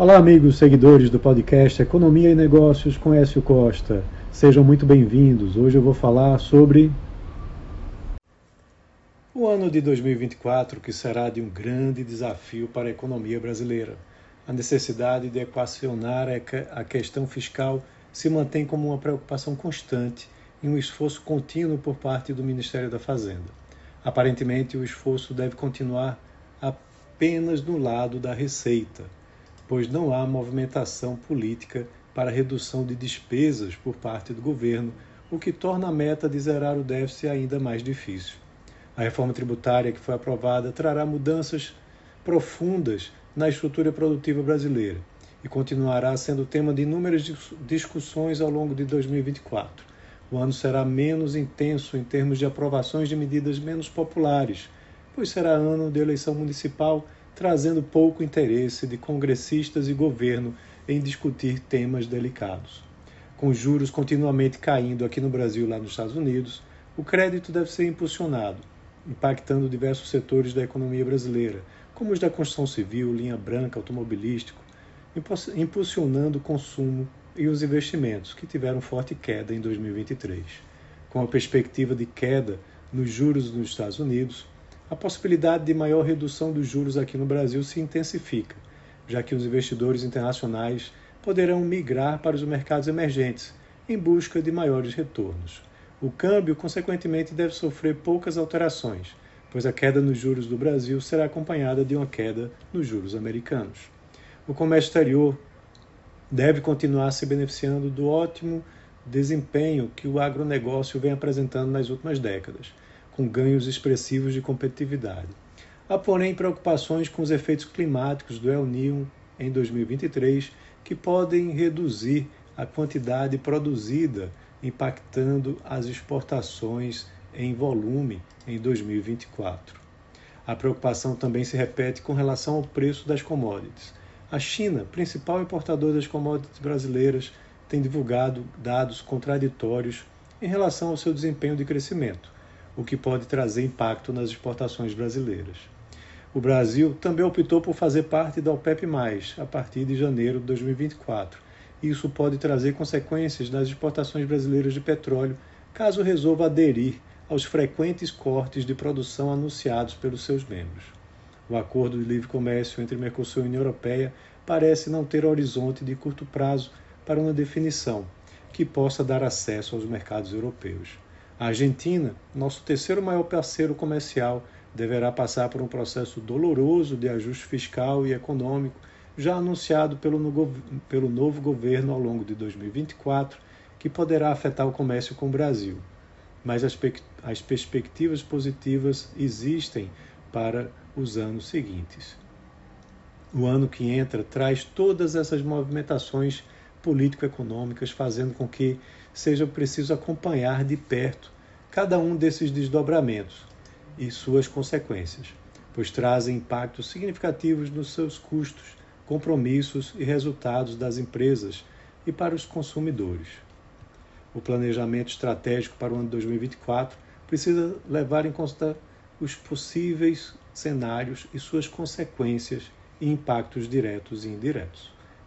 Olá, amigos seguidores do podcast Economia e Negócios com Écio Costa. Sejam muito bem-vindos. Hoje eu vou falar sobre o ano de 2024, que será de um grande desafio para a economia brasileira. A necessidade de equacionar a questão fiscal se mantém como uma preocupação constante e um esforço contínuo por parte do Ministério da Fazenda. Aparentemente, o esforço deve continuar apenas no lado da receita pois não há movimentação política para redução de despesas por parte do governo, o que torna a meta de zerar o déficit ainda mais difícil. A reforma tributária que foi aprovada trará mudanças profundas na estrutura produtiva brasileira e continuará sendo tema de inúmeras discussões ao longo de 2024. O ano será menos intenso em termos de aprovações de medidas menos populares, pois será ano de eleição municipal trazendo pouco interesse de congressistas e governo em discutir temas delicados. Com juros continuamente caindo aqui no Brasil e lá nos Estados Unidos, o crédito deve ser impulsionado, impactando diversos setores da economia brasileira, como os da construção civil, linha branca, automobilístico, impulsionando o consumo e os investimentos, que tiveram forte queda em 2023. Com a perspectiva de queda nos juros nos Estados Unidos, a possibilidade de maior redução dos juros aqui no Brasil se intensifica, já que os investidores internacionais poderão migrar para os mercados emergentes em busca de maiores retornos. O câmbio, consequentemente, deve sofrer poucas alterações, pois a queda nos juros do Brasil será acompanhada de uma queda nos juros americanos. O comércio exterior deve continuar se beneficiando do ótimo desempenho que o agronegócio vem apresentando nas últimas décadas com ganhos expressivos de competitividade. Há, porém, preocupações com os efeitos climáticos do El Niño em 2023 que podem reduzir a quantidade produzida, impactando as exportações em volume em 2024. A preocupação também se repete com relação ao preço das commodities. A China, principal importador das commodities brasileiras, tem divulgado dados contraditórios em relação ao seu desempenho de crescimento o que pode trazer impacto nas exportações brasileiras. O Brasil também optou por fazer parte da OPEP, a partir de janeiro de 2024. Isso pode trazer consequências nas exportações brasileiras de petróleo, caso resolva aderir aos frequentes cortes de produção anunciados pelos seus membros. O acordo de livre comércio entre Mercosul e União Europeia parece não ter horizonte de curto prazo para uma definição que possa dar acesso aos mercados europeus. A Argentina, nosso terceiro maior parceiro comercial, deverá passar por um processo doloroso de ajuste fiscal e econômico, já anunciado pelo, pelo novo governo ao longo de 2024, que poderá afetar o comércio com o Brasil. Mas as, as perspectivas positivas existem para os anos seguintes. O ano que entra traz todas essas movimentações político-econômicas, fazendo com que seja preciso acompanhar de perto cada um desses desdobramentos e suas consequências, pois trazem impactos significativos nos seus custos, compromissos e resultados das empresas e para os consumidores. O planejamento estratégico para o ano 2024 precisa levar em conta os possíveis cenários e suas consequências e impactos diretos e indiretos.